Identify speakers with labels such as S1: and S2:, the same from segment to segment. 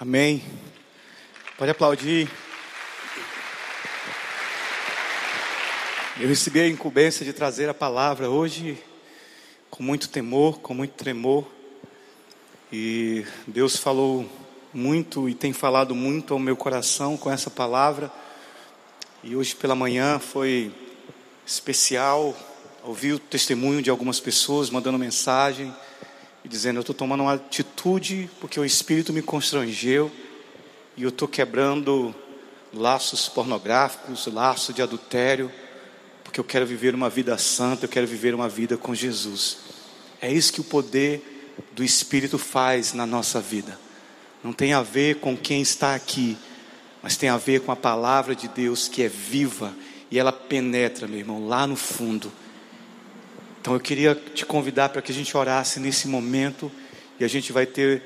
S1: Amém. Pode aplaudir. Eu recebi a incumbência de trazer a palavra hoje com muito temor, com muito tremor. E Deus falou muito e tem falado muito ao meu coração com essa palavra. E hoje pela manhã foi especial ouvir o testemunho de algumas pessoas mandando mensagem dizendo: Eu estou tomando uma atitude porque o Espírito me constrangeu e eu estou quebrando laços pornográficos, laços de adultério, porque eu quero viver uma vida santa, eu quero viver uma vida com Jesus. É isso que o poder do Espírito faz na nossa vida. Não tem a ver com quem está aqui, mas tem a ver com a palavra de Deus que é viva e ela penetra, meu irmão, lá no fundo então eu queria te convidar para que a gente orasse nesse momento e a gente vai ter,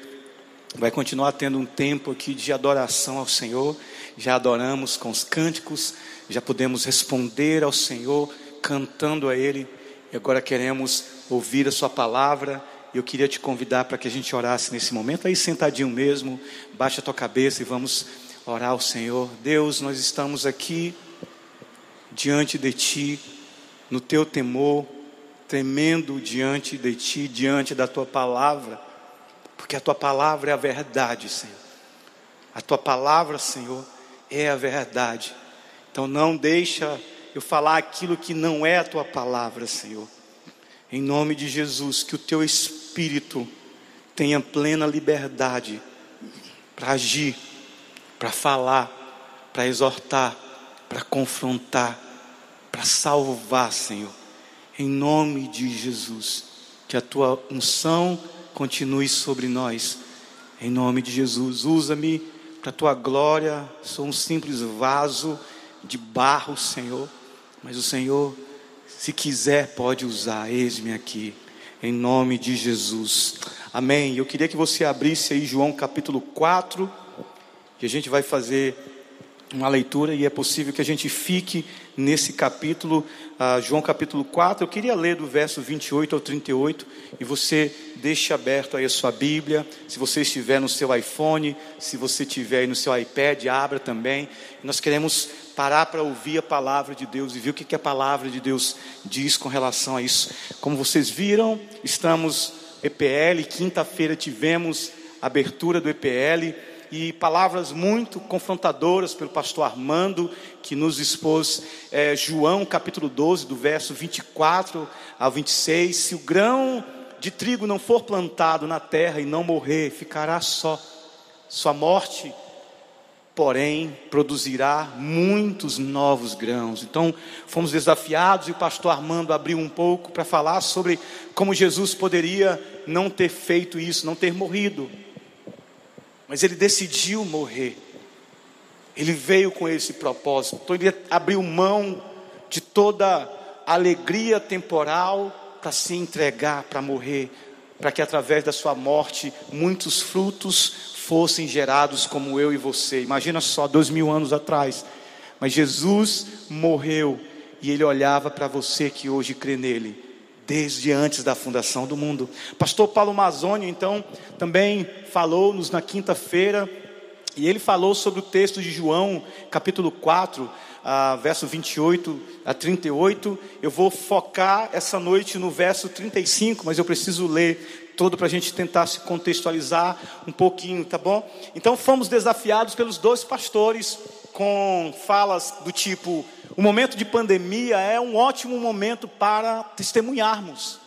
S1: vai continuar tendo um tempo aqui de adoração ao Senhor. Já adoramos com os cânticos, já podemos responder ao Senhor cantando a Ele e agora queremos ouvir a Sua palavra. Eu queria te convidar para que a gente orasse nesse momento, aí sentadinho mesmo, baixa a tua cabeça e vamos orar ao Senhor. Deus, nós estamos aqui diante de Ti, no Teu temor tremendo diante de ti, diante da tua palavra, porque a tua palavra é a verdade, Senhor. A tua palavra, Senhor, é a verdade. Então não deixa eu falar aquilo que não é a tua palavra, Senhor. Em nome de Jesus, que o teu espírito tenha plena liberdade para agir, para falar, para exortar, para confrontar, para salvar, Senhor em nome de Jesus. Que a tua unção continue sobre nós, em nome de Jesus. Usa-me para a tua glória. Sou um simples vaso de barro, Senhor, mas o Senhor, se quiser, pode usar. Eis-me aqui, em nome de Jesus. Amém. Eu queria que você abrisse aí João capítulo 4, que a gente vai fazer uma leitura e é possível que a gente fique nesse capítulo, João capítulo 4. Eu queria ler do verso 28 ao 38 e você deixe aberto aí a sua Bíblia. Se você estiver no seu iPhone, se você estiver aí no seu iPad, abra também. Nós queremos parar para ouvir a palavra de Deus e ver o que, que a palavra de Deus diz com relação a isso. Como vocês viram, estamos EPL, quinta-feira tivemos abertura do EPL e palavras muito confrontadoras pelo pastor Armando, que nos expôs é, João capítulo 12, do verso 24 ao 26. Se o grão de trigo não for plantado na terra e não morrer, ficará só. Sua morte, porém, produzirá muitos novos grãos. Então, fomos desafiados e o pastor Armando abriu um pouco para falar sobre como Jesus poderia não ter feito isso, não ter morrido mas ele decidiu morrer. Ele veio com esse propósito. Então ele abriu mão de toda alegria temporal para se entregar, para morrer, para que através da sua morte muitos frutos fossem gerados como eu e você. Imagina só, dois mil anos atrás. Mas Jesus morreu e ele olhava para você que hoje crê nele desde antes da fundação do mundo. Pastor Paulo Mazoni, então, também falou-nos na quinta-feira, e ele falou sobre o texto de João, capítulo 4, ah, verso 28 a 38. Eu vou focar essa noite no verso 35, mas eu preciso ler todo para a gente tentar se contextualizar um pouquinho, tá bom? Então fomos desafiados pelos dois pastores com falas do tipo: o momento de pandemia é um ótimo momento para testemunharmos.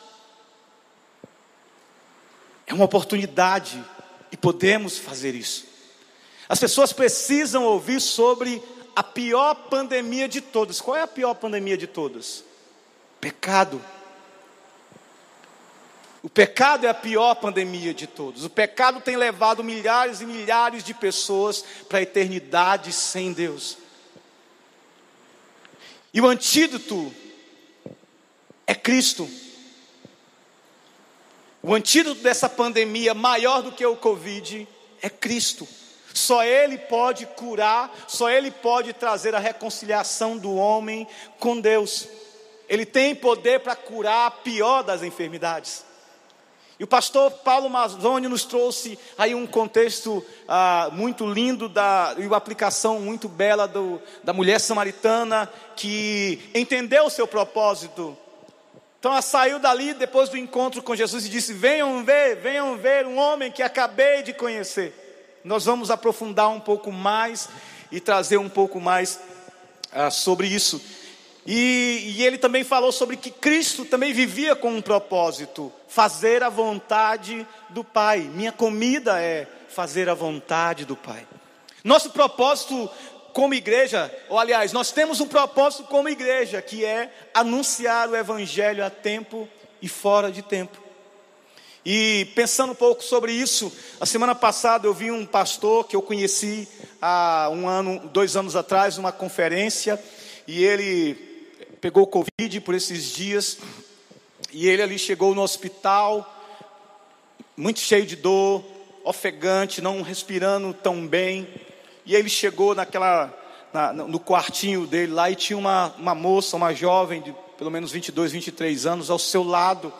S1: É uma oportunidade e podemos fazer isso. As pessoas precisam ouvir sobre a pior pandemia de todas. Qual é a pior pandemia de todas? Pecado. O pecado é a pior pandemia de todos. O pecado tem levado milhares e milhares de pessoas para a eternidade sem Deus. E o antídoto é Cristo. O antídoto dessa pandemia, maior do que o Covid, é Cristo. Só Ele pode curar, só Ele pode trazer a reconciliação do homem com Deus. Ele tem poder para curar a pior das enfermidades. E o pastor Paulo Mazzoni nos trouxe aí um contexto ah, muito lindo da, e uma aplicação muito bela do, da mulher samaritana que entendeu o seu propósito. Então ela saiu dali depois do encontro com Jesus e disse: Venham ver, venham ver um homem que acabei de conhecer. Nós vamos aprofundar um pouco mais e trazer um pouco mais ah, sobre isso. E, e, ele também falou sobre que Cristo também vivia com um propósito: fazer a vontade do Pai. Minha comida é fazer a vontade do Pai. Nosso propósito como igreja, ou aliás, nós temos um propósito como igreja, que é anunciar o Evangelho a tempo e fora de tempo. E pensando um pouco sobre isso, a semana passada eu vi um pastor que eu conheci há um ano, dois anos atrás, numa conferência, e ele pegou Covid por esses dias, e ele ali chegou no hospital, muito cheio de dor, ofegante, não respirando tão bem. E ele chegou naquela, na, no quartinho dele lá e tinha uma, uma moça, uma jovem de pelo menos 22, 23 anos ao seu lado.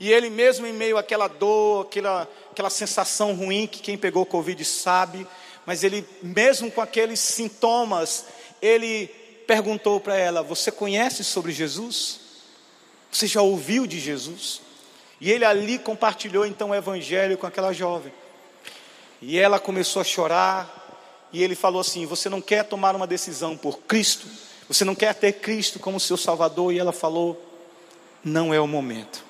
S1: E ele mesmo em meio àquela dor, aquela, aquela sensação ruim que quem pegou Covid sabe, mas ele mesmo com aqueles sintomas, ele perguntou para ela: Você conhece sobre Jesus? Você já ouviu de Jesus? E ele ali compartilhou então o evangelho com aquela jovem. E ela começou a chorar. E ele falou assim: Você não quer tomar uma decisão por Cristo? Você não quer ter Cristo como seu Salvador? E ela falou: Não é o momento.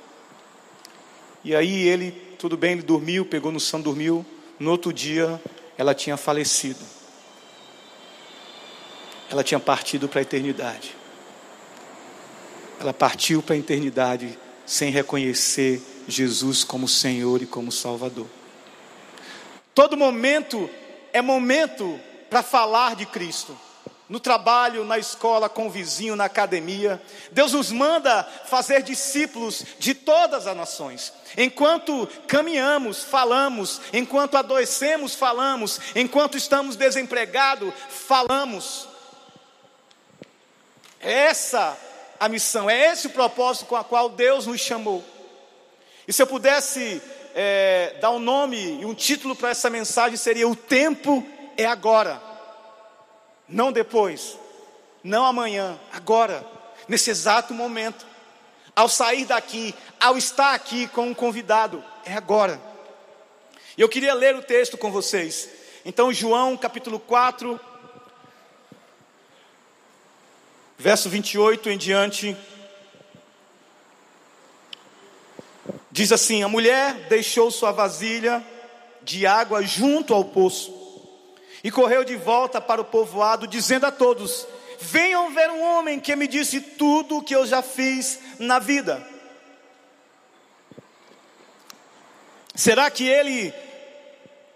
S1: E aí ele, tudo bem, ele dormiu, pegou no sono, dormiu. No outro dia, ela tinha falecido ela tinha partido para a eternidade. Ela partiu para a eternidade sem reconhecer Jesus como Senhor e como Salvador. Todo momento é momento para falar de Cristo. No trabalho, na escola, com o vizinho, na academia. Deus nos manda fazer discípulos de todas as nações. Enquanto caminhamos, falamos. Enquanto adoecemos, falamos. Enquanto estamos desempregados, falamos. É essa a missão, é esse o propósito com a qual Deus nos chamou. E se eu pudesse é, dar um nome e um título para essa mensagem, seria: O tempo é agora, não depois, não amanhã, agora, nesse exato momento. Ao sair daqui, ao estar aqui com um convidado, é agora. E eu queria ler o texto com vocês. Então, João capítulo 4, verso 28 em diante, diz assim: A mulher deixou sua vasilha de água junto ao poço e correu de volta para o povoado, dizendo a todos: Venham ver um homem que me disse tudo o que eu já fiz na vida. Será que ele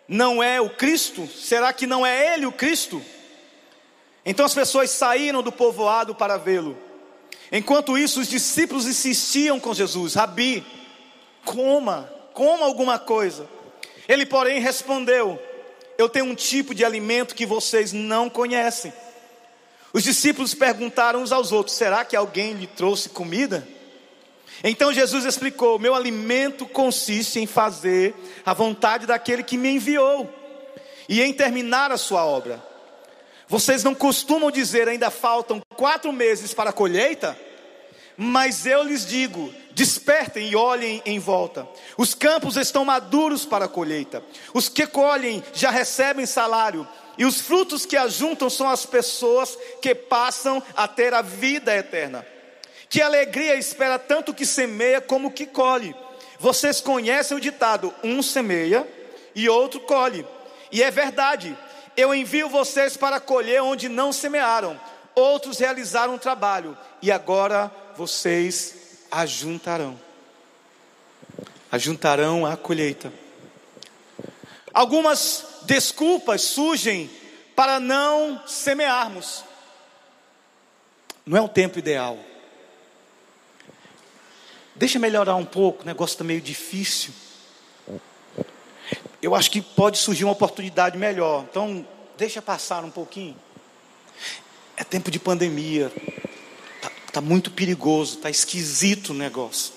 S1: não é o Cristo? Será que não é ele o Cristo? Então as pessoas saíram do povoado para vê-lo. Enquanto isso, os discípulos insistiam com Jesus: Rabi, coma, coma alguma coisa. Ele, porém, respondeu: Eu tenho um tipo de alimento que vocês não conhecem. Os discípulos perguntaram uns aos outros: Será que alguém lhe trouxe comida? Então Jesus explicou: Meu alimento consiste em fazer a vontade daquele que me enviou e em terminar a sua obra. Vocês não costumam dizer ainda faltam quatro meses para a colheita? Mas eu lhes digo: despertem e olhem em volta. Os campos estão maduros para a colheita. Os que colhem já recebem salário. E os frutos que ajuntam são as pessoas que passam a ter a vida eterna. Que alegria espera tanto que semeia como que colhe. Vocês conhecem o ditado: um semeia e outro colhe. E é verdade, eu envio vocês para colher onde não semearam, outros realizaram o trabalho, e agora vocês ajuntarão. Ajuntarão a colheita. Algumas desculpas surgem para não semearmos. Não é o tempo ideal. Deixa melhorar um pouco, o negócio está meio difícil eu acho que pode surgir uma oportunidade melhor. Então, deixa passar um pouquinho. É tempo de pandemia. Está tá muito perigoso, está esquisito o negócio.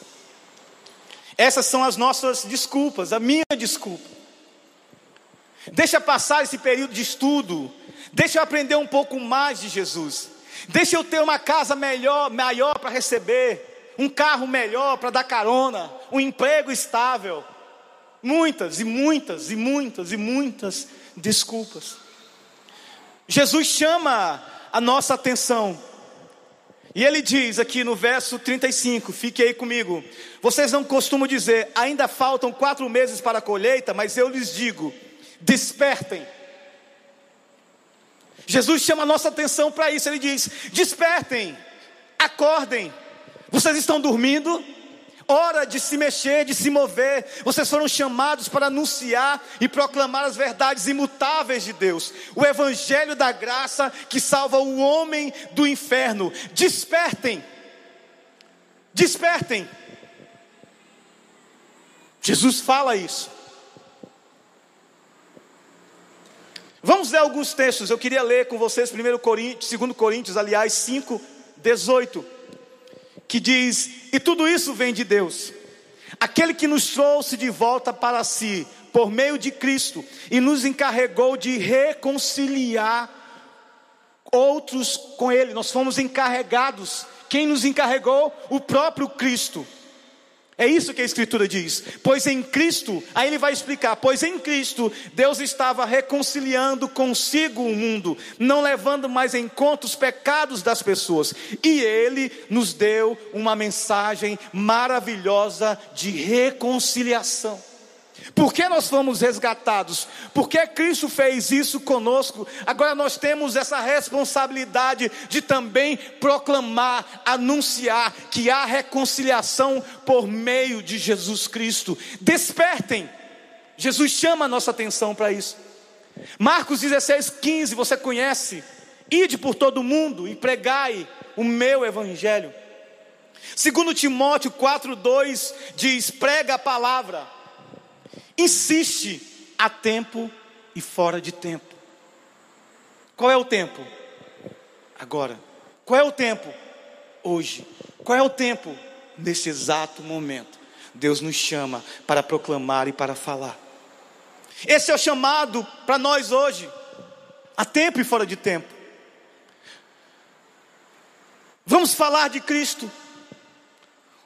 S1: Essas são as nossas desculpas, a minha desculpa. Deixa passar esse período de estudo, deixa eu aprender um pouco mais de Jesus. Deixa eu ter uma casa melhor, maior para receber, um carro melhor para dar carona, um emprego estável. Muitas e muitas e muitas e muitas desculpas. Jesus chama a nossa atenção. E ele diz aqui no verso 35, fique aí comigo. Vocês não costumam dizer, ainda faltam quatro meses para a colheita, mas eu lhes digo: despertem. Jesus chama a nossa atenção para isso. Ele diz: despertem, acordem. Vocês estão dormindo? Hora de se mexer, de se mover. Vocês foram chamados para anunciar e proclamar as verdades imutáveis de Deus, o Evangelho da graça que salva o homem do inferno. Despertem, despertem. Jesus fala isso. Vamos ler alguns textos. Eu queria ler com vocês 1 Coríntios, 2 Coríntios, aliás, 5, 18 que diz: E tudo isso vem de Deus, aquele que nos trouxe de volta para si, por meio de Cristo, e nos encarregou de reconciliar outros com Ele. Nós fomos encarregados. Quem nos encarregou? O próprio Cristo. É isso que a Escritura diz. Pois em Cristo, aí ele vai explicar: pois em Cristo Deus estava reconciliando consigo o mundo, não levando mais em conta os pecados das pessoas, e ele nos deu uma mensagem maravilhosa de reconciliação. Por que nós fomos resgatados? Porque Cristo fez isso conosco. Agora nós temos essa responsabilidade de também proclamar, anunciar que há reconciliação por meio de Jesus Cristo. Despertem. Jesus chama a nossa atenção para isso. Marcos 16, 15, você conhece. Ide por todo o mundo e pregai o meu evangelho. Segundo Timóteo 4:2 diz: prega a palavra insiste a tempo e fora de tempo. Qual é o tempo? Agora. Qual é o tempo? Hoje. Qual é o tempo? Nesse exato momento. Deus nos chama para proclamar e para falar. Esse é o chamado para nós hoje, a tempo e fora de tempo. Vamos falar de Cristo.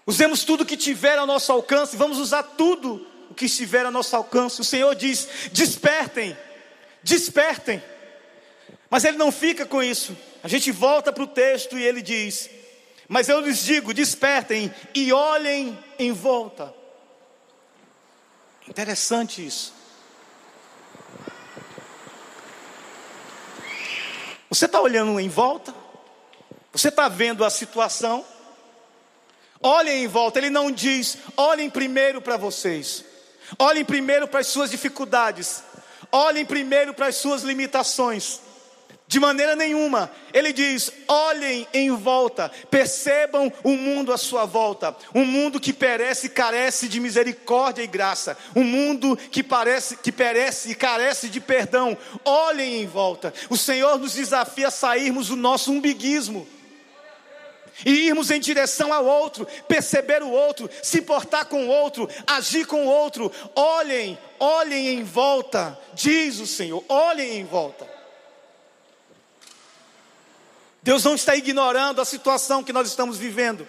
S1: Usemos tudo que tiver ao nosso alcance, vamos usar tudo o que estiver a nosso alcance. O Senhor diz: despertem, despertem. Mas ele não fica com isso. A gente volta para o texto e ele diz: Mas eu lhes digo: despertem e olhem em volta. Interessante isso. Você está olhando em volta? Você está vendo a situação? Olhem em volta. Ele não diz: olhem primeiro para vocês. Olhem primeiro para as suas dificuldades. Olhem primeiro para as suas limitações. De maneira nenhuma, ele diz: olhem em volta, percebam o mundo à sua volta, um mundo que perece e carece de misericórdia e graça, um mundo que parece que perece e carece de perdão. Olhem em volta. O Senhor nos desafia a sairmos do nosso umbiguismo e irmos em direção ao outro, perceber o outro, se portar com o outro, agir com o outro. Olhem, olhem em volta, diz o Senhor, olhem em volta. Deus não está ignorando a situação que nós estamos vivendo,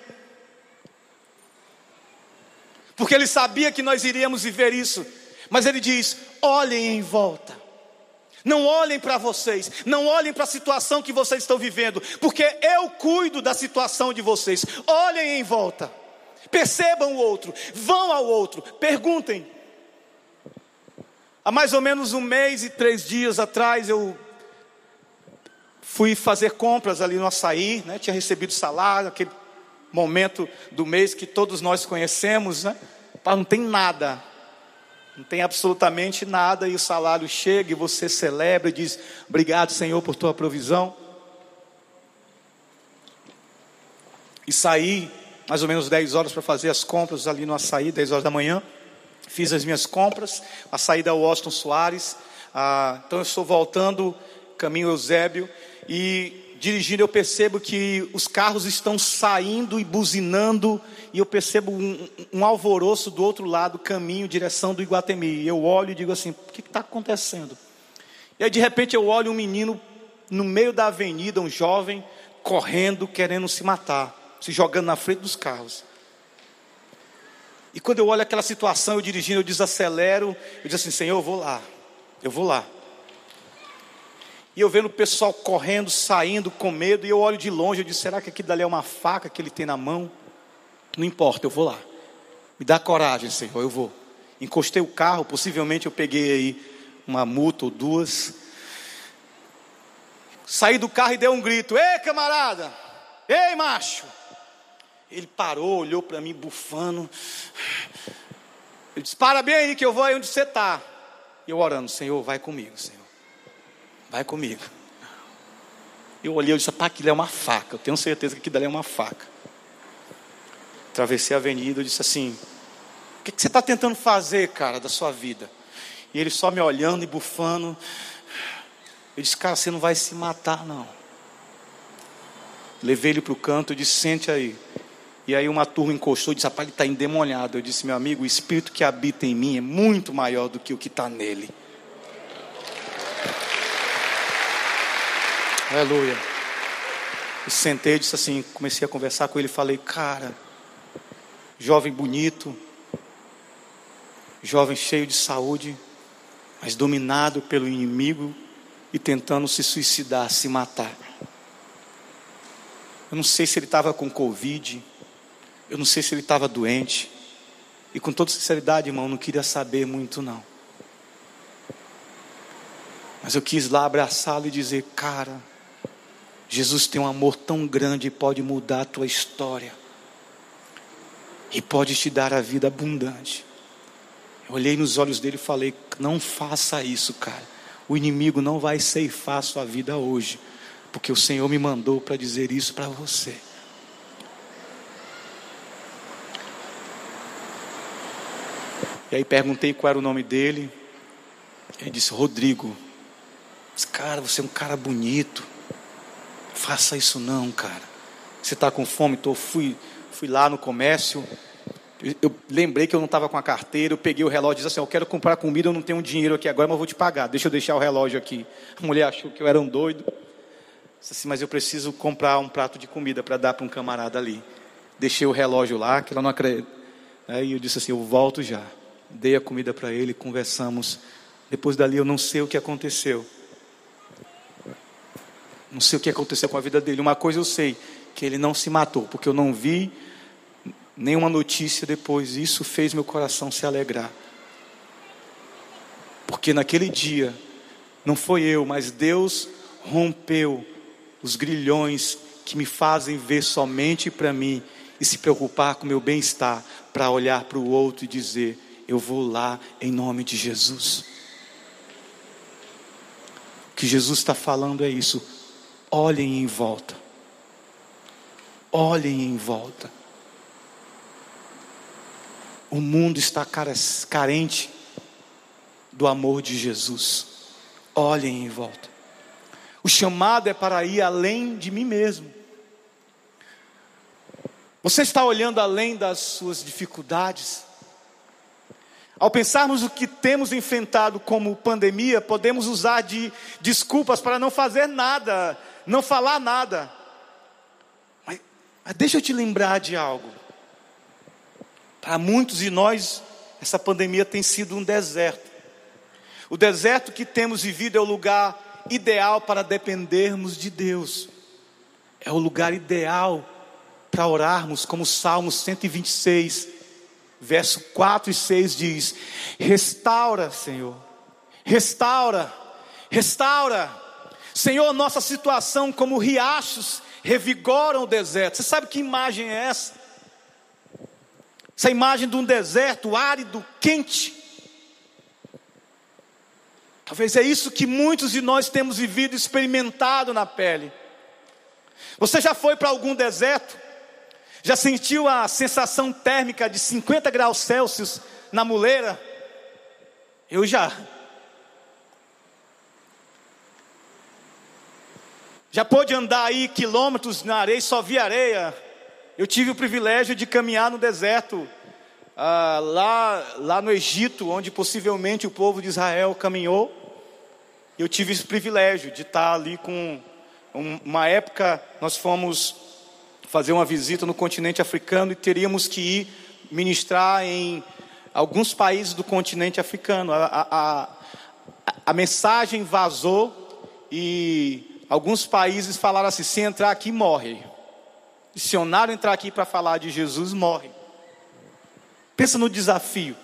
S1: porque Ele sabia que nós iríamos viver isso, mas Ele diz: olhem em volta. Não olhem para vocês, não olhem para a situação que vocês estão vivendo, porque eu cuido da situação de vocês. Olhem em volta, percebam o outro, vão ao outro, perguntem. Há mais ou menos um mês e três dias atrás eu fui fazer compras ali no açaí, né? tinha recebido salário, aquele momento do mês que todos nós conhecemos, né? não tem nada, não tem absolutamente nada e o salário chega e você celebra e diz: Obrigado, Senhor, por tua provisão. E saí mais ou menos 10 horas para fazer as compras ali no açaí, 10 horas da manhã. Fiz as minhas compras, a saída é o Austin Soares. Ah, então eu estou voltando, caminho Eusébio, e dirigindo, eu percebo que os carros estão saindo e buzinando, e eu percebo um, um alvoroço do outro lado, caminho, direção do Iguatemi. Eu olho e digo assim: o que está acontecendo? E aí, de repente, eu olho um menino no meio da avenida, um jovem, correndo, querendo se matar, se jogando na frente dos carros. E quando eu olho aquela situação, eu dirigindo, eu desacelero, eu digo assim: Senhor, eu vou lá, eu vou lá. E eu vendo o pessoal correndo, saindo com medo, e eu olho de longe, eu digo: será que aqui dali é uma faca que ele tem na mão? Não importa, eu vou lá. Me dá coragem, Senhor, eu vou. Encostei o carro, possivelmente eu peguei aí uma multa ou duas. Saí do carro e dei um grito: Ei, camarada! Ei, macho! Ele parou, olhou para mim bufando. Ele disse: Para bem aí que eu vou aí onde você está. E eu orando: Senhor, vai comigo, Senhor. Vai comigo. Eu olhei e disse: Pá, aquilo é uma faca. Eu tenho certeza que aquilo ali é uma faca. Atravessei a avenida e disse assim: O que, que você está tentando fazer, cara, da sua vida? E ele só me olhando e bufando. Eu disse: Cara, você não vai se matar, não. Levei ele para o canto e disse: Sente aí. E aí uma turma encostou e disse: Rapaz, ele está endemoniado. Eu disse: Meu amigo, o espírito que habita em mim é muito maior do que o que está nele. Aleluia. E sentei disse assim: Comecei a conversar com ele. Falei: Cara, jovem bonito, jovem cheio de saúde, mas dominado pelo inimigo e tentando se suicidar, se matar. Eu não sei se ele estava com Covid. Eu não sei se ele estava doente. E com toda sinceridade, irmão, não queria saber muito não. Mas eu quis lá abraçá-lo e dizer, cara, Jesus tem um amor tão grande e pode mudar a tua história. E pode te dar a vida abundante. Eu olhei nos olhos dele e falei: Não faça isso, cara. O inimigo não vai ceifar a sua vida hoje, porque o Senhor me mandou para dizer isso para você. E aí perguntei qual era o nome dele. Ele disse: Rodrigo. Disse, cara, você é um cara bonito. Faça isso não, cara. Você está com fome? Então, fui, fui lá no comércio. Eu, eu lembrei que eu não estava com a carteira. Eu peguei o relógio e disse assim: Eu quero comprar comida. Eu não tenho dinheiro aqui agora, mas eu vou te pagar. Deixa eu deixar o relógio aqui. A mulher achou que eu era um doido. Disse assim: Mas eu preciso comprar um prato de comida para dar para um camarada ali. Deixei o relógio lá, que ela não acredita. Aí eu disse assim: Eu volto já dei a comida para ele, conversamos. Depois dali eu não sei o que aconteceu. Não sei o que aconteceu com a vida dele. Uma coisa eu sei, que ele não se matou, porque eu não vi nenhuma notícia depois. Isso fez meu coração se alegrar. Porque naquele dia, não foi eu, mas Deus rompeu os grilhões que me fazem ver somente para mim e se preocupar com o meu bem-estar, para olhar para o outro e dizer: eu vou lá em nome de Jesus. O que Jesus está falando é isso. Olhem em volta. Olhem em volta. O mundo está carente do amor de Jesus. Olhem em volta. O chamado é para ir além de mim mesmo. Você está olhando além das suas dificuldades? Ao pensarmos o que temos enfrentado como pandemia, podemos usar de desculpas para não fazer nada, não falar nada. Mas, mas deixa eu te lembrar de algo. Para muitos de nós, essa pandemia tem sido um deserto. O deserto que temos vivido é o lugar ideal para dependermos de Deus. É o lugar ideal para orarmos, como o Salmo 126 verso 4 e 6 diz: Restaura, Senhor, restaura, restaura, Senhor, nossa situação como riachos revigoram o deserto. Você sabe que imagem é essa? Essa imagem de um deserto árido, quente. Talvez é isso que muitos de nós temos vivido, experimentado na pele. Você já foi para algum deserto? Já sentiu a sensação térmica de 50 graus Celsius na muleira? Eu já. Já pôde andar aí quilômetros na areia e só via areia. Eu tive o privilégio de caminhar no deserto, ah, lá, lá no Egito, onde possivelmente o povo de Israel caminhou. Eu tive esse privilégio de estar ali com uma época nós fomos fazer uma visita no continente africano e teríamos que ir ministrar em alguns países do continente africano. A, a, a mensagem vazou e alguns países falaram assim: se entrar aqui, morre. Missionário entrar aqui para falar de Jesus, morre. Pensa no desafio.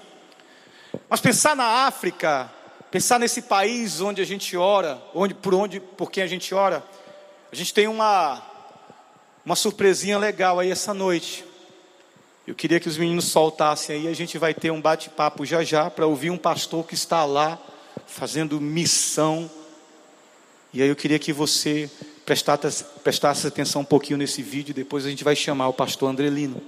S1: Mas pensar na África, pensar nesse país onde a gente ora, onde, por onde, por quem a gente ora, a gente tem uma, uma surpresinha legal aí essa noite. Eu queria que os meninos soltassem aí, a gente vai ter um bate-papo já já para ouvir um pastor que está lá fazendo missão. E aí eu queria que você prestasse, prestasse atenção um pouquinho nesse vídeo, depois a gente vai chamar o pastor Andrelino.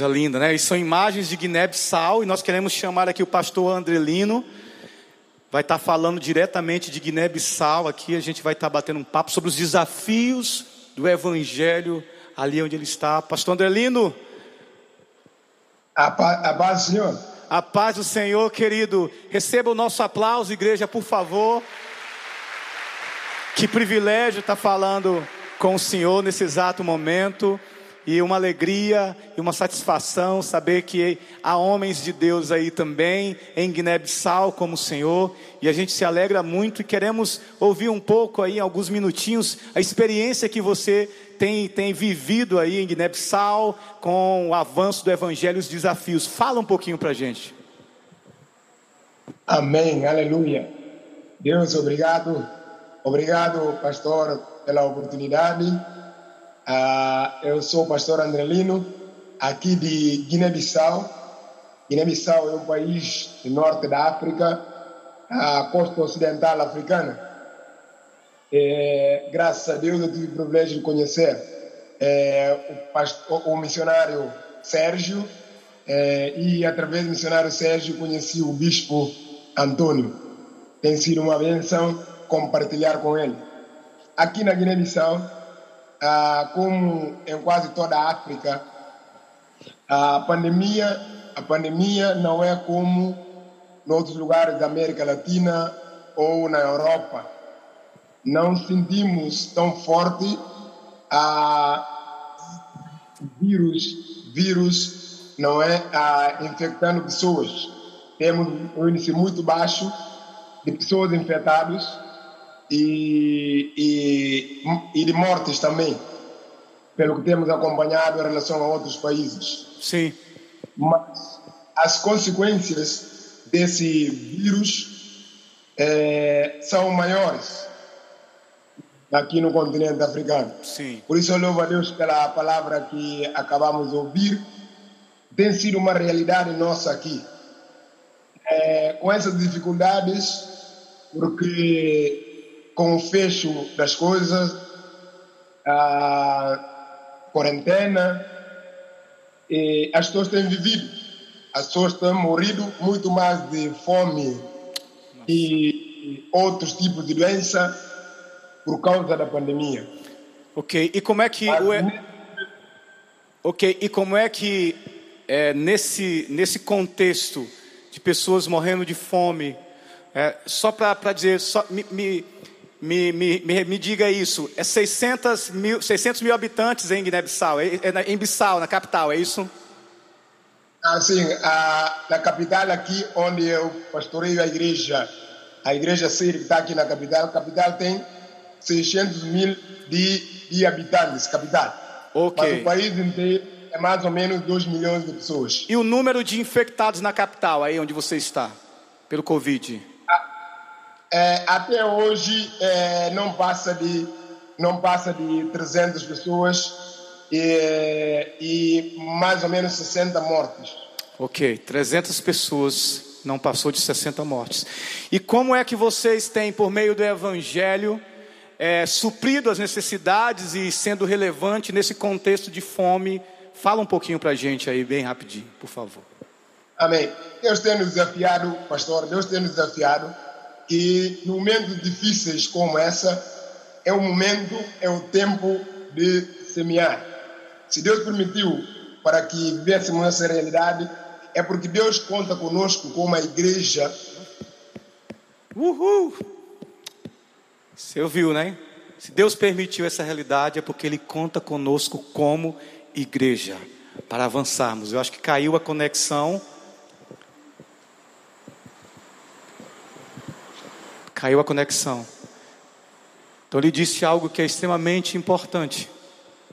S1: Coisa linda, né? E são imagens de Guiné-Bissau e nós queremos chamar aqui o pastor Andrelino. Vai estar falando diretamente de Guiné-Bissau aqui. A gente vai estar batendo um papo sobre os desafios do Evangelho ali onde ele está. Pastor Andrelino.
S2: A paz, a paz do Senhor.
S1: A paz do Senhor, querido. Receba o nosso aplauso, igreja, por favor. Que privilégio estar falando com o Senhor nesse exato momento e uma alegria e uma satisfação saber que há homens de Deus aí também em Guiné-Bissau como o Senhor, e a gente se alegra muito e queremos ouvir um pouco aí, alguns minutinhos, a experiência que você tem, tem vivido aí em Guiné-Bissau com o avanço do Evangelho e os desafios. Fala um pouquinho para a gente.
S2: Amém, aleluia. Deus, obrigado. Obrigado, pastor, pela oportunidade Uh, eu sou o pastor Andrelino, aqui de Guiné-Bissau. Guiné-Bissau é um país do norte da África, a costa ocidental africana. É, graças a Deus eu tive o privilégio de conhecer é, o, pastor, o, missionário Sérgio é, e através do missionário Sérgio conheci o bispo Antônio. Tem sido uma benção compartilhar com ele. Aqui na Guiné-Bissau ah, como em quase toda a África, a pandemia, a pandemia não é como em outros lugares da América Latina ou na Europa. Não sentimos tão forte a vírus, vírus não é a infectando pessoas. Temos um índice muito baixo de pessoas infectadas e, e, e de mortes também, pelo que temos acompanhado em relação a outros países.
S1: Sim.
S2: Mas as consequências desse vírus é, são maiores aqui no continente africano.
S1: Sim.
S2: Por isso eu louvo a Deus pela palavra que acabamos de ouvir. Tem sido uma realidade nossa aqui. É, com essas dificuldades, porque com o fecho das coisas, ah, quarentena, e as pessoas têm vivido, as pessoas têm morrido muito mais de fome e outros tipos de doença por causa da pandemia.
S1: Ok, e como é que o, ok, e como é que é, nesse nesse contexto de pessoas morrendo de fome, é, só para dizer, só, me, me, me, me, me diga isso, é 600 mil, 600 mil habitantes em Guiné-Bissau, é, é, em Bissau, na capital, é isso?
S2: Assim, a, na capital aqui onde eu pastoreio a igreja, a igreja que está aqui na capital, a capital tem 600 mil de, de habitantes, capital.
S1: Ok.
S2: Mas o país inteiro é mais ou menos 2 milhões de pessoas.
S1: E o número de infectados na capital, aí onde você está, pelo Covid?
S2: É, até hoje é, não passa de não passa de 300 pessoas e, e mais ou menos 60 mortes.
S1: Ok, 300 pessoas, não passou de 60 mortes. E como é que vocês têm, por meio do Evangelho, é, suprido as necessidades e sendo relevante nesse contexto de fome? Fala um pouquinho para a gente aí, bem rapidinho, por favor.
S2: Amém. Deus tem nos desafiado, pastor, Deus tem nos desafiado que em momentos difíceis como essa, é o momento, é o tempo de semear. Se Deus permitiu para que vivêssemos essa realidade, é porque Deus conta conosco como a igreja.
S1: Uhul! Você ouviu, né? Se Deus permitiu essa realidade, é porque Ele conta conosco como igreja para avançarmos. Eu acho que caiu a conexão. Caiu a conexão. Então ele disse algo que é extremamente importante.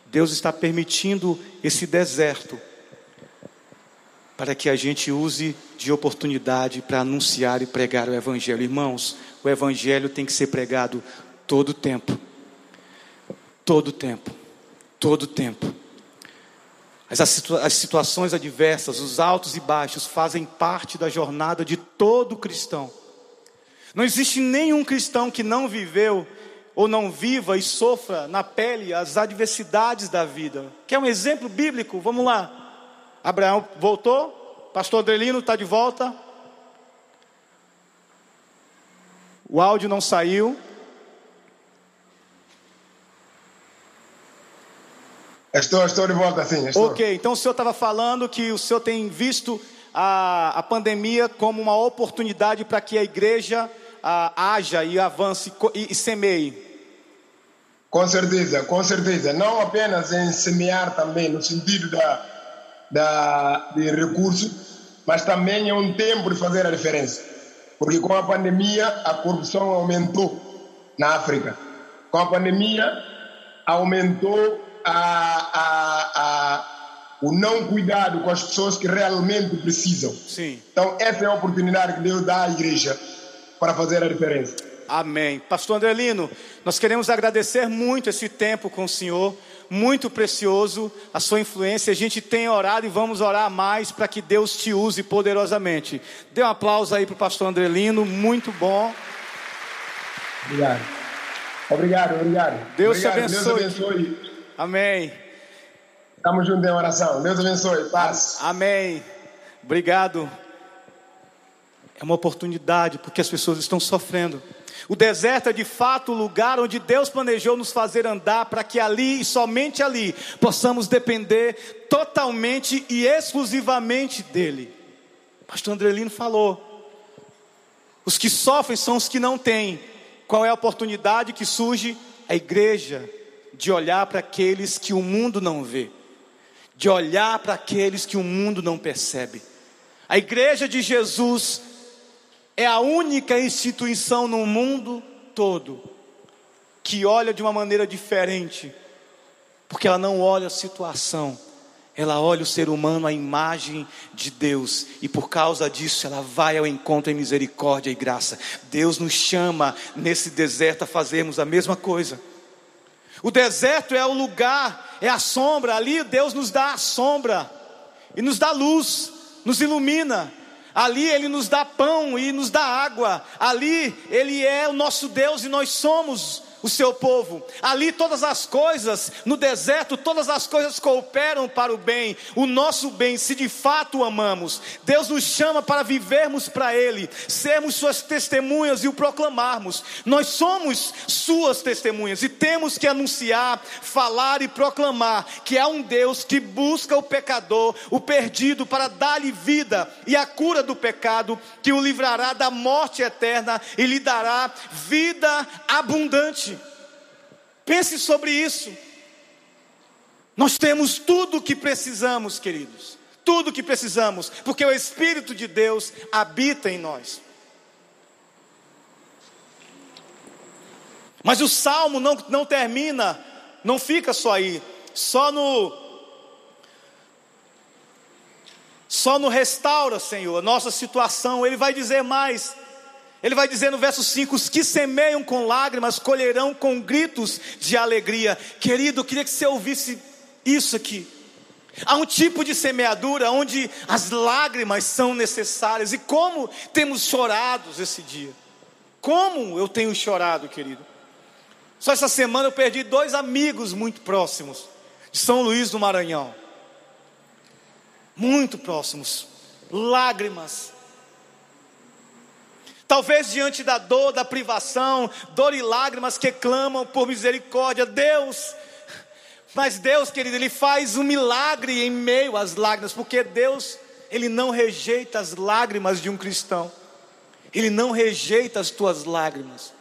S1: Deus está permitindo esse deserto para que a gente use de oportunidade para anunciar e pregar o Evangelho. Irmãos, o Evangelho tem que ser pregado todo o tempo. Todo o tempo. Todo o tempo. As, as situações adversas, os altos e baixos, fazem parte da jornada de todo cristão. Não existe nenhum cristão que não viveu ou não viva e sofra na pele as adversidades da vida. Quer um exemplo bíblico? Vamos lá. Abraão voltou, pastor Adelino está de volta. O áudio não saiu.
S2: Estou, estou de volta, sim. Estou.
S1: Ok, então o senhor estava falando que o senhor tem visto a, a pandemia como uma oportunidade para que a igreja a, haja e avance e, e semeie.
S2: Com certeza, com certeza. Não apenas em semear também, no sentido da, da, de recurso, mas também é um tempo de fazer a diferença. Porque com a pandemia, a corrupção aumentou na África. Com a pandemia, aumentou a, a, a, o não cuidado com as pessoas que realmente precisam.
S1: Sim.
S2: Então, essa é a oportunidade que Deus dá à igreja para fazer a diferença.
S1: Amém. Pastor Andrelino, nós queremos agradecer muito esse tempo com o Senhor, muito precioso, a sua influência. A gente tem orado e vamos orar mais para que Deus te use poderosamente. Dê um aplauso aí para o pastor Andrelino, muito bom.
S2: Obrigado. Obrigado, obrigado.
S1: Deus
S2: obrigado.
S1: te abençoe.
S2: Deus abençoe.
S1: Amém.
S2: Estamos juntos em oração. Deus abençoe. Paz.
S1: Amém. Obrigado. É uma oportunidade porque as pessoas estão sofrendo. O deserto é de fato o lugar onde Deus planejou nos fazer andar para que ali e somente ali possamos depender totalmente e exclusivamente dEle. Pastor Andrelino falou: os que sofrem são os que não têm. Qual é a oportunidade que surge? A igreja de olhar para aqueles que o mundo não vê, de olhar para aqueles que o mundo não percebe. A igreja de Jesus é a única instituição no mundo todo que olha de uma maneira diferente, porque ela não olha a situação, ela olha o ser humano à imagem de Deus, e por causa disso ela vai ao encontro em misericórdia e graça. Deus nos chama nesse deserto a fazermos a mesma coisa. O deserto é o lugar, é a sombra, ali Deus nos dá a sombra e nos dá luz, nos ilumina, Ali Ele nos dá pão e nos dá água. Ali Ele é o nosso Deus e nós somos o seu povo. Ali todas as coisas, no deserto, todas as coisas cooperam para o bem, o nosso bem, se de fato o amamos. Deus nos chama para vivermos para Ele, sermos Suas testemunhas e o proclamarmos. Nós somos Suas testemunhas e temos que anunciar, falar e proclamar que há um Deus que busca o pecador, o perdido, para dar-lhe vida e a cura do pecado, que o livrará da morte eterna e lhe dará vida abundante. Pense sobre isso. Nós temos tudo o que precisamos, queridos. Tudo o que precisamos, porque o Espírito de Deus habita em nós. Mas o salmo não, não termina, não fica só aí, só no. Só no restaura, Senhor, nossa situação. Ele vai dizer mais. Ele vai dizer no verso 5: Os que semeiam com lágrimas colherão com gritos de alegria. Querido, eu queria que você ouvisse isso aqui. Há um tipo de semeadura onde as lágrimas são necessárias. E como temos chorado esse dia? Como eu tenho chorado, querido? Só essa semana eu perdi dois amigos muito próximos de São Luís do Maranhão. Muito próximos. Lágrimas Talvez diante da dor, da privação, dor e lágrimas que clamam por misericórdia, Deus, mas Deus, querido, Ele faz um milagre em meio às lágrimas, porque Deus, Ele não rejeita as lágrimas de um cristão, Ele não rejeita as tuas lágrimas.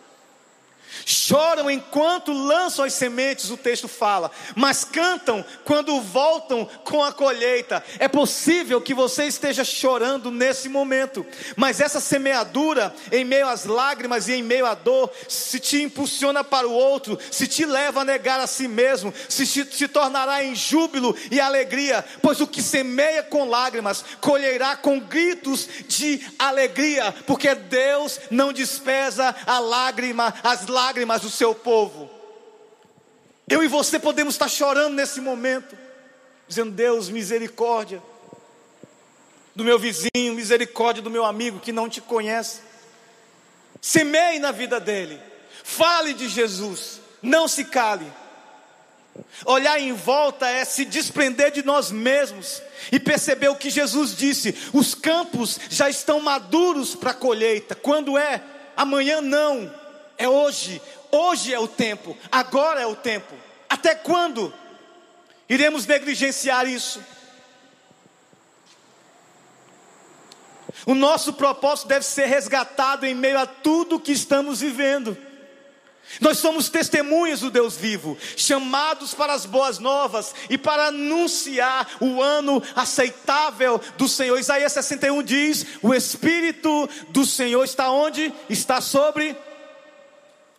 S1: Choram enquanto lançam as sementes, o texto fala, mas cantam quando voltam com a colheita. É possível que você esteja chorando nesse momento, mas essa semeadura, em meio às lágrimas e em meio à dor, se te impulsiona para o outro, se te leva a negar a si mesmo, se te, tornará em júbilo e alegria, pois o que semeia com lágrimas, colherá com gritos de alegria, porque Deus não despreza a lágrima, as lágrimas lágrimas do seu povo. Eu e você podemos estar chorando nesse momento, dizendo: Deus, misericórdia do meu vizinho, misericórdia do meu amigo que não te conhece. Semeie na vida dele, fale de Jesus, não se cale. Olhar em volta é se desprender de nós mesmos e perceber o que Jesus disse: os campos já estão maduros para a colheita. Quando é? Amanhã não é hoje, hoje é o tempo, agora é o tempo. Até quando iremos negligenciar isso? O nosso propósito deve ser resgatado em meio a tudo que estamos vivendo. Nós somos testemunhas do Deus vivo, chamados para as boas novas e para anunciar o ano aceitável do Senhor. Isaías 61 diz: O Espírito do Senhor está onde? Está sobre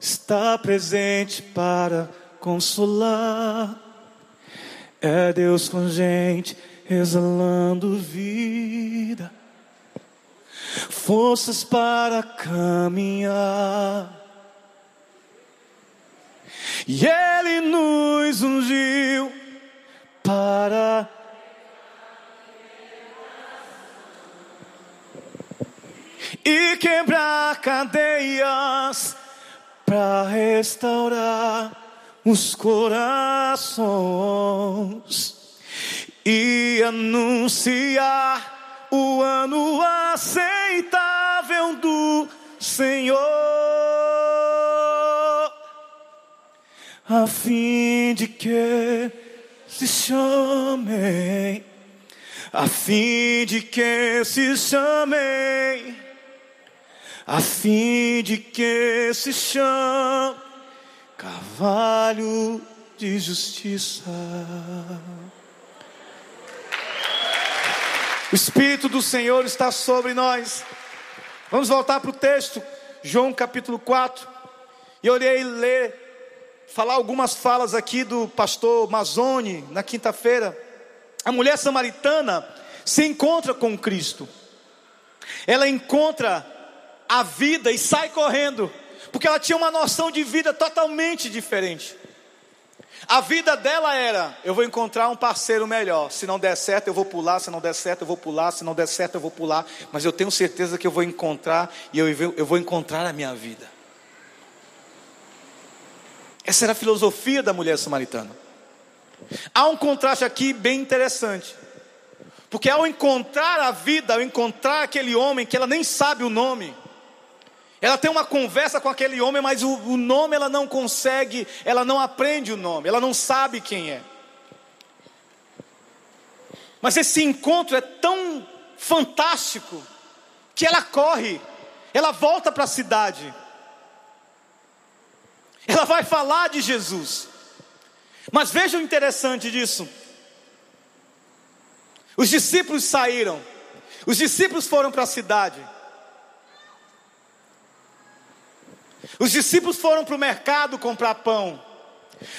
S1: está presente para consolar. É Deus com gente exalando vida, forças para caminhar. E Ele nos ungiu para e quebrar cadeias para restaurar os corações e anunciar o ano aceitável do Senhor, a fim de que se chamem, a fim de que se chamem a fim de que se chame Carvalho de Justiça. O Espírito do Senhor está sobre nós. Vamos voltar para o texto, João capítulo 4. E irei ler falar algumas falas aqui do pastor Mazone na quinta-feira. A mulher samaritana se encontra com Cristo. Ela encontra a vida e sai correndo, porque ela tinha uma noção de vida totalmente diferente. A vida dela era: eu vou encontrar um parceiro melhor. Se não der certo, eu vou pular. Se não der certo, eu vou pular. Se não der certo, eu vou pular. Mas eu tenho certeza que eu vou encontrar e eu, eu vou encontrar a minha vida. Essa era a filosofia da mulher samaritana. Há um contraste aqui bem interessante. Porque ao encontrar a vida, ao encontrar aquele homem que ela nem sabe o nome, ela tem uma conversa com aquele homem, mas o, o, nome ela não consegue, ela não aprende o nome, ela não sabe quem é. Mas esse encontro é tão fantástico que ela corre, ela volta para a cidade, ela vai falar de Jesus. Mas veja o interessante disso: os discípulos saíram, os discípulos foram para a cidade. Os discípulos foram para o mercado comprar pão.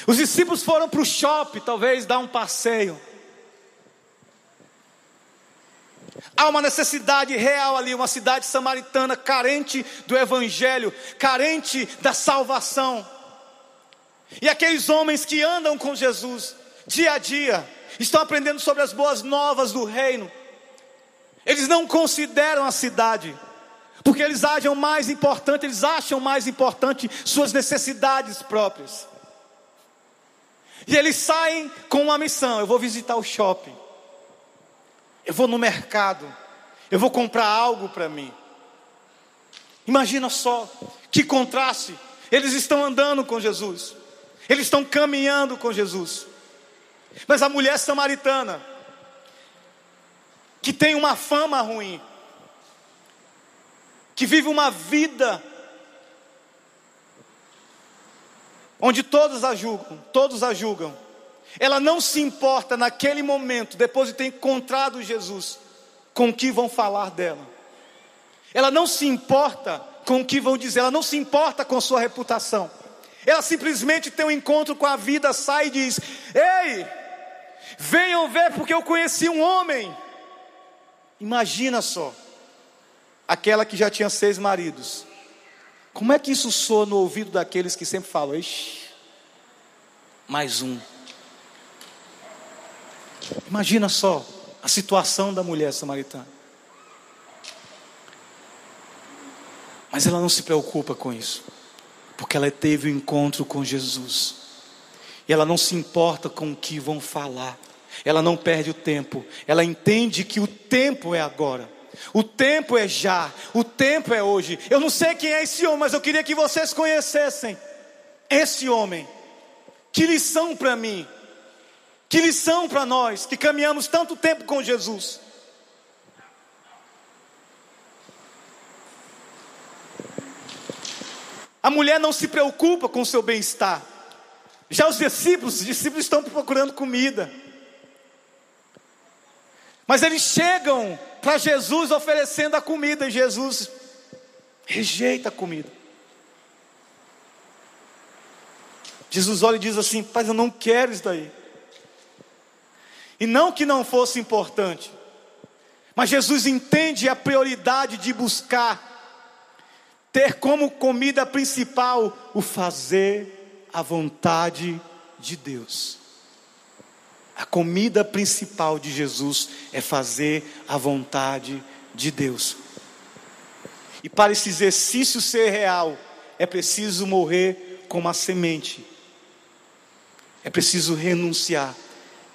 S1: Os discípulos foram para o shopping, talvez dar um passeio. Há uma necessidade real ali, uma cidade samaritana carente do evangelho, carente da salvação. E aqueles homens que andam com Jesus dia a dia, estão aprendendo sobre as boas novas do reino. Eles não consideram a cidade, porque eles acham mais importante, eles acham mais importante suas necessidades próprias. E eles saem com uma missão: eu vou visitar o shopping, eu vou no mercado, eu vou comprar algo para mim. Imagina só que contraste. Eles estão andando com Jesus, eles estão caminhando com Jesus. Mas a mulher samaritana, que tem uma fama ruim, que vive uma vida onde todos a julgam, todos a julgam. Ela não se importa naquele momento, depois de ter encontrado Jesus, com o que vão falar dela. Ela não se importa com o que vão dizer, ela não se importa com sua reputação. Ela simplesmente tem um encontro com a vida, sai e diz: Ei, venham ver, porque eu conheci um homem. Imagina só aquela que já tinha seis maridos. Como é que isso soa no ouvido daqueles que sempre falam, Ixi, mais um. Imagina só a situação da mulher samaritana. Mas ela não se preocupa com isso, porque ela teve o um encontro com Jesus, e ela não se importa com o que vão falar, ela não perde o tempo, ela entende que o tempo é agora. O tempo é já, o tempo é hoje. Eu não sei quem é esse homem, mas eu queria que vocês conhecessem esse homem. Que lição para mim, que lição para nós que caminhamos tanto tempo com Jesus. A mulher não se preocupa com o seu bem-estar. Já os discípulos, os discípulos estão procurando comida. Mas eles chegam para Jesus oferecendo a comida, e Jesus rejeita a comida. Jesus olha e diz assim: Pai, eu não quero isso daí. E não que não fosse importante, mas Jesus entende a prioridade de buscar, ter como comida principal o fazer a vontade de Deus. Comida principal de Jesus é fazer a vontade de Deus. E para esse exercício ser real, é preciso morrer como a semente, é preciso renunciar,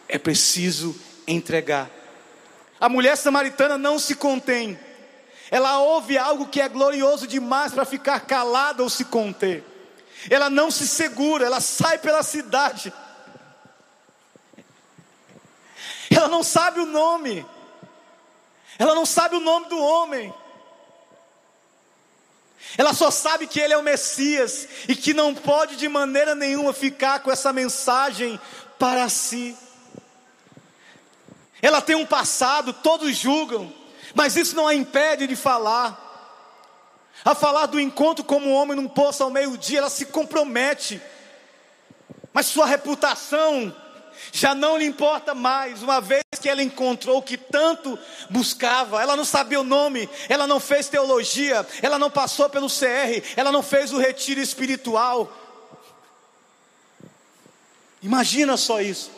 S1: é preciso entregar. A mulher samaritana não se contém, ela ouve algo que é glorioso demais para ficar calada ou se conter, ela não se segura, ela sai pela cidade Ela não sabe o nome. Ela não sabe o nome do homem. Ela só sabe que ele é o Messias e que não pode de maneira nenhuma ficar com essa mensagem para si. Ela tem um passado, todos julgam, mas isso não a impede de falar. A falar do encontro como homem num poço ao meio-dia, ela se compromete. mas sua reputação já não lhe importa mais, uma vez que ela encontrou o que tanto buscava. Ela não sabia o nome, ela não fez teologia, ela não passou pelo CR, ela não fez o retiro espiritual. Imagina só isso.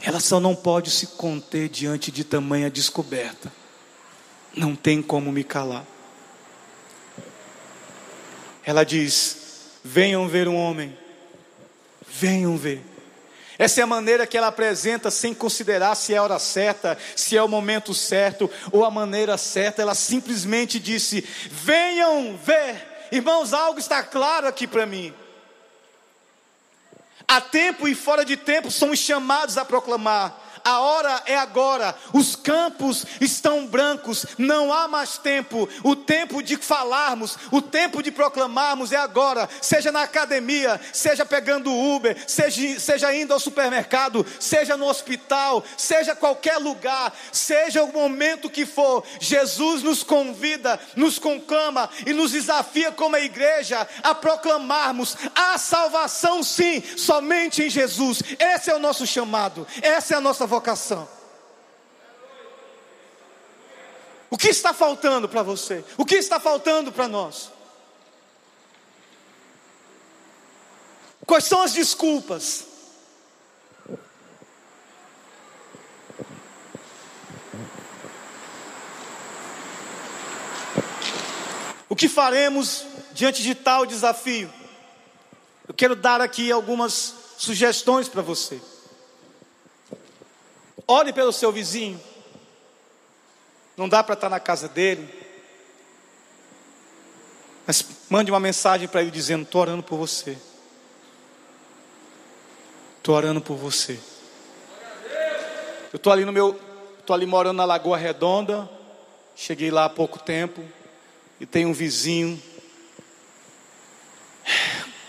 S1: Ela só não pode se conter diante de tamanha descoberta. Não tem como me calar. Ela diz: Venham ver um homem, venham ver. Essa é a maneira que ela apresenta, sem considerar se é a hora certa, se é o momento certo ou a maneira certa. Ela simplesmente disse: Venham ver. Irmãos, algo está claro aqui para mim. A tempo e fora de tempo somos chamados a proclamar a hora é agora, os campos estão brancos, não há mais tempo, o tempo de falarmos, o tempo de proclamarmos é agora, seja na academia, seja pegando Uber, seja, seja indo ao supermercado, seja no hospital, seja qualquer lugar, seja o momento que for, Jesus nos convida, nos conclama e nos desafia como a igreja a proclamarmos a salvação sim, somente em Jesus, esse é o nosso chamado, essa é a nossa vocação vocação. O que está faltando para você? O que está faltando para nós? Quais são as desculpas? O que faremos diante de tal desafio? Eu quero dar aqui algumas sugestões para você. Ore pelo seu vizinho. Não dá para estar na casa dele. Mas mande uma mensagem para ele dizendo: Estou orando por você. Estou orando por você. Eu estou ali no meu. Estou ali morando na Lagoa Redonda. Cheguei lá há pouco tempo. E tem um vizinho.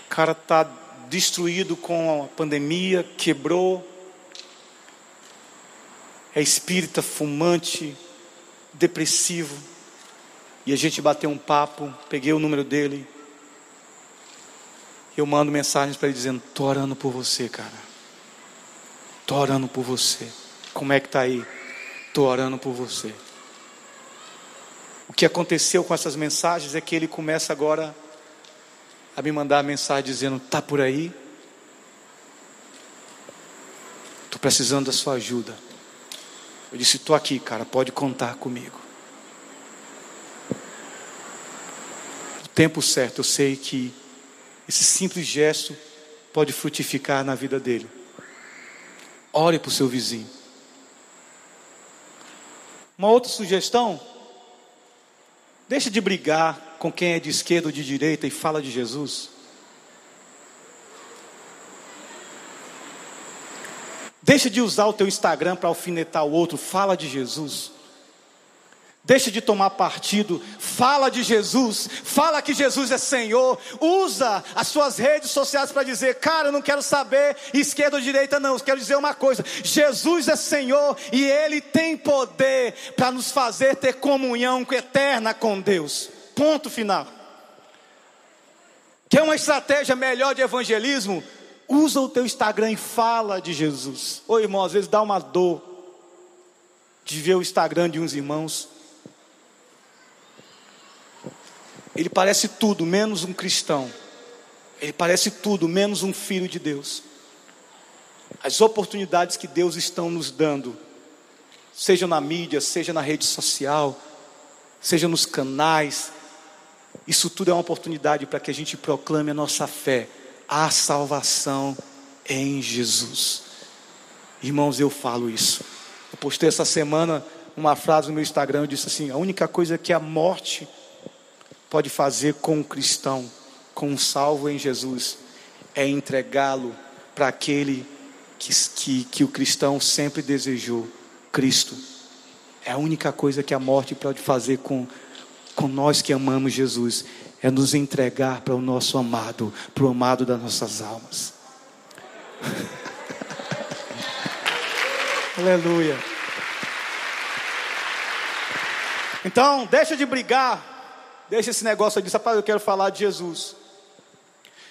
S1: O cara está destruído com a pandemia, quebrou é espírita, fumante, depressivo. E a gente bateu um papo, peguei o número dele. Eu mando mensagens para ele dizendo: "Tô orando por você, cara. Tô orando por você. Como é que tá aí? Tô orando por você." O que aconteceu com essas mensagens é que ele começa agora a me mandar mensagem dizendo: "Tá por aí? Tô precisando da sua ajuda." Eu disse: Estou aqui, cara, pode contar comigo. No tempo certo, eu sei que esse simples gesto pode frutificar na vida dele. Ore para o seu vizinho. Uma outra sugestão: deixe de brigar com quem é de esquerda ou de direita e fala de Jesus. Deixa de usar o teu Instagram para alfinetar o outro, fala de Jesus. Deixa de tomar partido, fala de Jesus, fala que Jesus é Senhor, usa as suas redes sociais para dizer, cara, eu não quero saber esquerda ou direita, não, eu quero dizer uma coisa: Jesus é Senhor e Ele tem poder para nos fazer ter comunhão eterna com Deus. Ponto final. Quer uma estratégia melhor de evangelismo? Usa o teu Instagram e fala de Jesus. Ô irmão, às vezes dá uma dor de ver o Instagram de uns irmãos. Ele parece tudo menos um cristão. Ele parece tudo menos um filho de Deus. As oportunidades que Deus está nos dando, seja na mídia, seja na rede social, seja nos canais, isso tudo é uma oportunidade para que a gente proclame a nossa fé há salvação em Jesus. Irmãos, eu falo isso. Eu postei essa semana uma frase no meu Instagram, eu disse assim: a única coisa que a morte pode fazer com um cristão, com um salvo em Jesus, é entregá-lo para aquele que, que, que o cristão sempre desejou, Cristo. É a única coisa que a morte pode fazer com, com nós que amamos Jesus, é nos entregar para o nosso amado, para o amado das nossas almas. Aleluia. Então, deixa de brigar, deixa esse negócio de rapaz, eu quero falar de Jesus.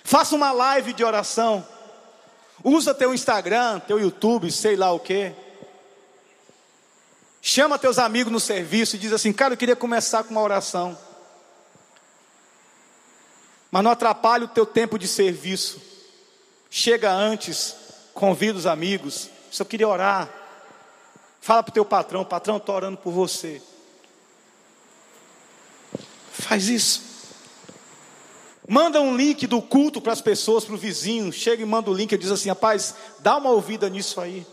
S1: Faça uma live de oração. Usa teu Instagram, teu YouTube, sei lá o que. Chama teus amigos no serviço e diz assim: Cara, eu queria começar com uma oração. Mas não atrapalhe o teu tempo de serviço. Chega antes, convida os amigos. Se eu queria orar, fala para o teu patrão: Patrão, estou orando por você. Faz isso. Manda um link do culto para as pessoas, para o vizinho. Chega e manda o link e diz assim: rapaz, dá uma ouvida nisso aí.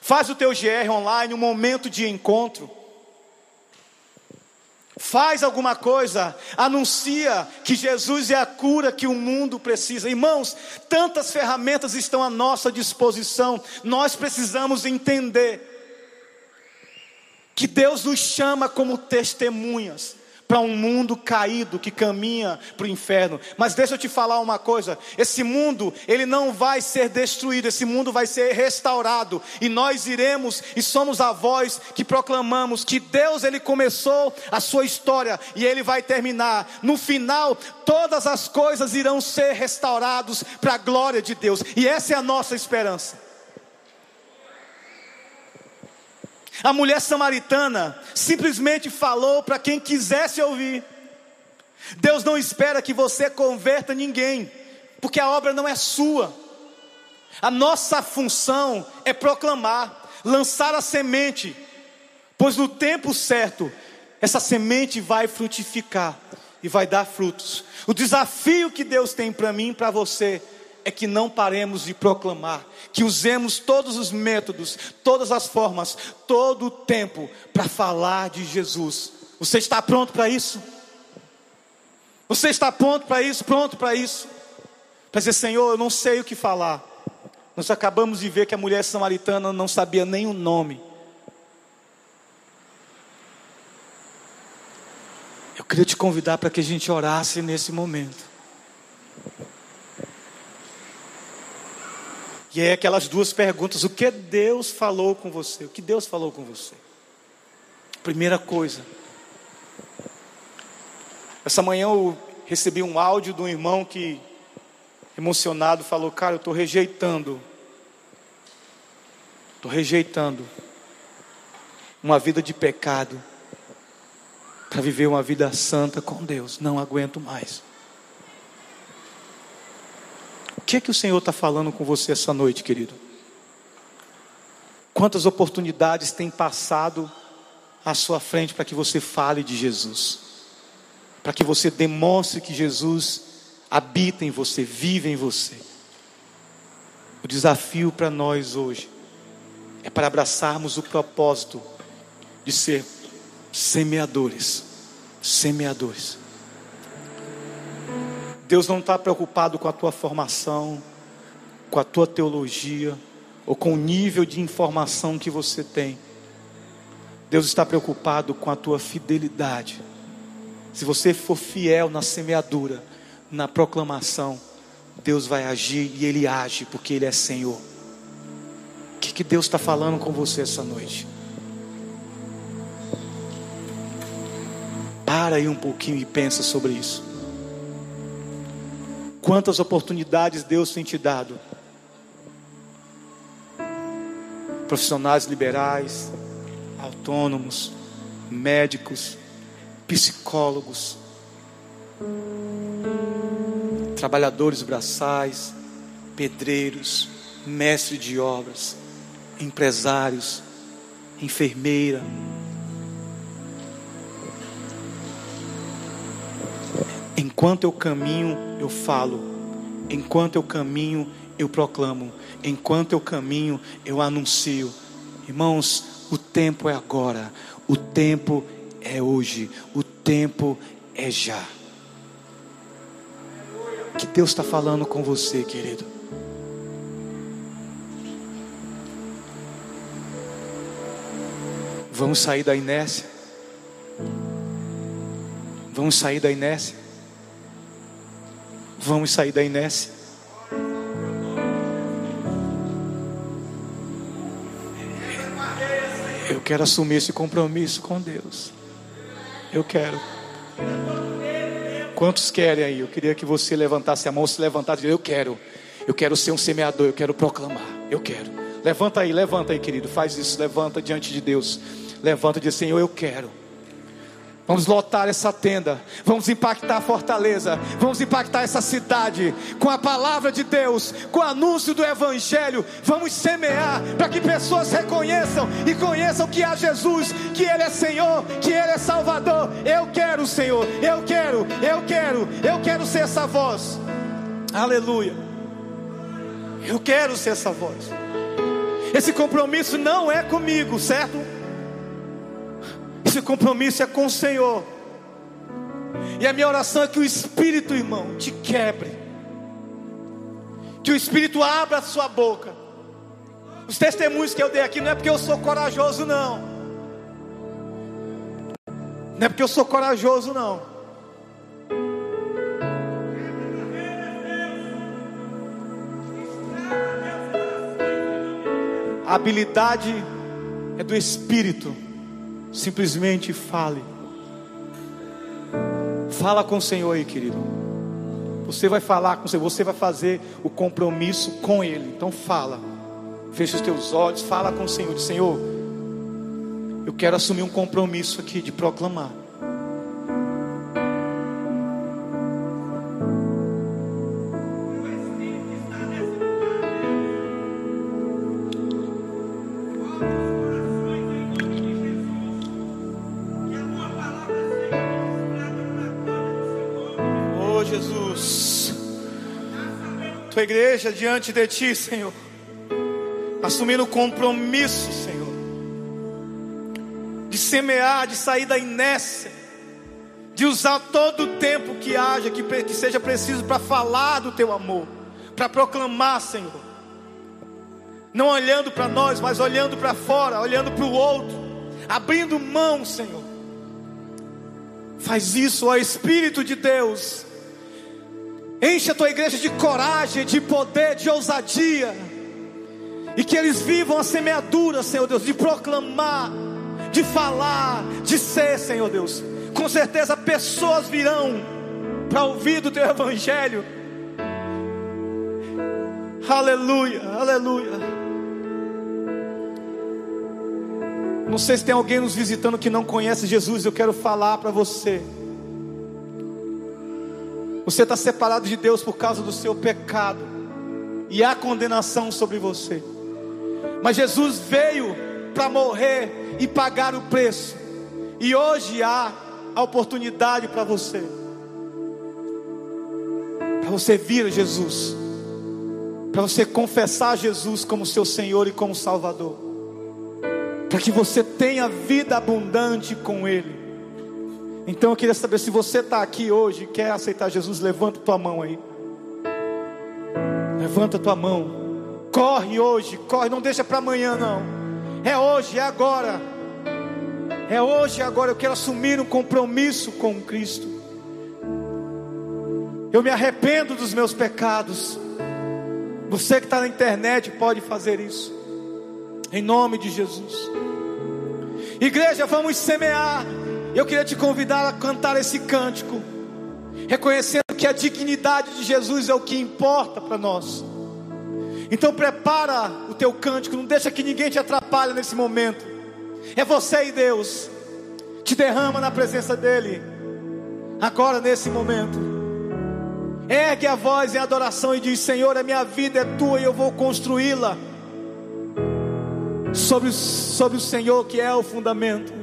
S1: Faz o teu GR online um momento de encontro. Faz alguma coisa, anuncia que Jesus é a cura que o mundo precisa. Irmãos, tantas ferramentas estão à nossa disposição, nós precisamos entender que Deus nos chama como testemunhas para um mundo caído que caminha para o inferno. Mas deixa eu te falar uma coisa: esse mundo, ele não vai ser destruído, esse mundo vai ser restaurado, e nós iremos e somos a voz que proclamamos que Deus ele começou a sua história e ele vai terminar. No final, todas as coisas irão ser restauradas para a glória de Deus, e essa é a nossa esperança. A mulher samaritana simplesmente falou para quem quisesse ouvir. Deus não espera que você converta ninguém, porque a obra não é sua. A nossa função é proclamar, lançar a semente, pois no tempo certo, essa semente vai frutificar e vai dar frutos. O desafio que Deus tem para mim e para você é que não paremos de proclamar, que usemos todos os métodos, todas as formas, todo o tempo para falar de Jesus. Você está pronto para isso? Você está pronto para isso? Pronto para isso? Para dizer, Senhor, eu não sei o que falar. Nós acabamos de ver que a mulher samaritana não sabia nem o nome. Eu queria te convidar para que a gente orasse nesse momento. E é aquelas duas perguntas: o que Deus falou com você? O que Deus falou com você? Primeira coisa. Essa manhã eu recebi um áudio de um irmão que, emocionado, falou: Cara, eu estou rejeitando. Estou rejeitando uma vida de pecado para viver uma vida santa com Deus. Não aguento mais. O que é que o Senhor está falando com você essa noite, querido? Quantas oportunidades tem passado à sua frente para que você fale de Jesus? Para que você demonstre que Jesus habita em você, vive em você. O desafio para nós hoje é para abraçarmos o propósito de ser semeadores. Semeadores. Deus não está preocupado com a tua formação, com a tua teologia, ou com o nível de informação que você tem. Deus está preocupado com a tua fidelidade. Se você for fiel na semeadura, na proclamação, Deus vai agir e Ele age, porque Ele é Senhor. O que, que Deus está falando com você essa noite? Para aí um pouquinho e pensa sobre isso. Quantas oportunidades Deus tem te dado? Profissionais liberais, autônomos, médicos, psicólogos, trabalhadores braçais, pedreiros, mestres de obras, empresários, enfermeira, Enquanto eu caminho, eu falo. Enquanto eu caminho, eu proclamo. Enquanto eu caminho, eu anuncio. Irmãos, o tempo é agora. O tempo é hoje. O tempo é já. Que Deus está falando com você, querido. Vamos sair da inércia. Vamos sair da inércia. Vamos sair da inércia. Eu quero assumir esse compromisso com Deus. Eu quero. Quantos querem aí? Eu queria que você levantasse a mão, se levantasse eu quero. Eu quero ser um semeador, eu quero proclamar. Eu quero. Levanta aí, levanta aí, querido. Faz isso, levanta diante de Deus. Levanta e diz, Senhor, eu quero. Vamos lotar essa tenda, vamos impactar a fortaleza, vamos impactar essa cidade com a palavra de Deus, com o anúncio do Evangelho. Vamos semear para que pessoas reconheçam e conheçam que há Jesus, que Ele é Senhor, que Ele é Salvador. Eu quero, Senhor, eu quero, eu quero, eu quero ser essa voz. Aleluia. Eu quero ser essa voz. Esse compromisso não é comigo, certo? Esse compromisso é com o Senhor. E a minha oração é que o Espírito, irmão, te quebre. Que o Espírito abra a sua boca. Os testemunhos que eu dei aqui não é porque eu sou corajoso, não. Não é porque eu sou corajoso, não. A habilidade é do Espírito. Simplesmente fale. Fala com o Senhor aí, querido. Você vai falar com o Senhor, você vai fazer o compromisso com Ele. Então fala. Feche os teus olhos, fala com o Senhor. Diz, Senhor, eu quero assumir um compromisso aqui de proclamar. Tua igreja diante de ti, Senhor, assumindo o compromisso, Senhor, de semear, de sair da inércia, de usar todo o tempo que haja, que, que seja preciso para falar do teu amor, para proclamar, Senhor, não olhando para nós, mas olhando para fora, olhando para o outro, abrindo mão, Senhor. Faz isso, ó Espírito de Deus Enche a tua igreja de coragem, de poder, de ousadia. E que eles vivam a semeadura, Senhor Deus, de proclamar, de falar, de ser, Senhor Deus. Com certeza pessoas virão para ouvir do teu evangelho. Aleluia, aleluia. Não sei se tem alguém nos visitando que não conhece Jesus, eu quero falar para você. Você está separado de Deus por causa do seu pecado. E há condenação sobre você. Mas Jesus veio para morrer e pagar o preço. E hoje há a oportunidade para você. Para você vir a Jesus. Para você confessar Jesus como seu Senhor e como Salvador. Para que você tenha vida abundante com Ele. Então eu queria saber se você está aqui hoje e quer aceitar Jesus, levanta tua mão aí. Levanta tua mão. Corre hoje, corre, não deixa para amanhã não. É hoje, é agora. É hoje, é agora. Eu quero assumir um compromisso com Cristo. Eu me arrependo dos meus pecados. Você que está na internet pode fazer isso. Em nome de Jesus. Igreja, vamos semear. Eu queria te convidar a cantar esse cântico, reconhecendo que a dignidade de Jesus é o que importa para nós. Então prepara o teu cântico, não deixa que ninguém te atrapalhe nesse momento. É você e Deus. Te derrama na presença dele. Agora nesse momento. Ergue a voz em adoração e diz: Senhor, a minha vida é tua e eu vou construí-la sobre, sobre o Senhor que é o fundamento.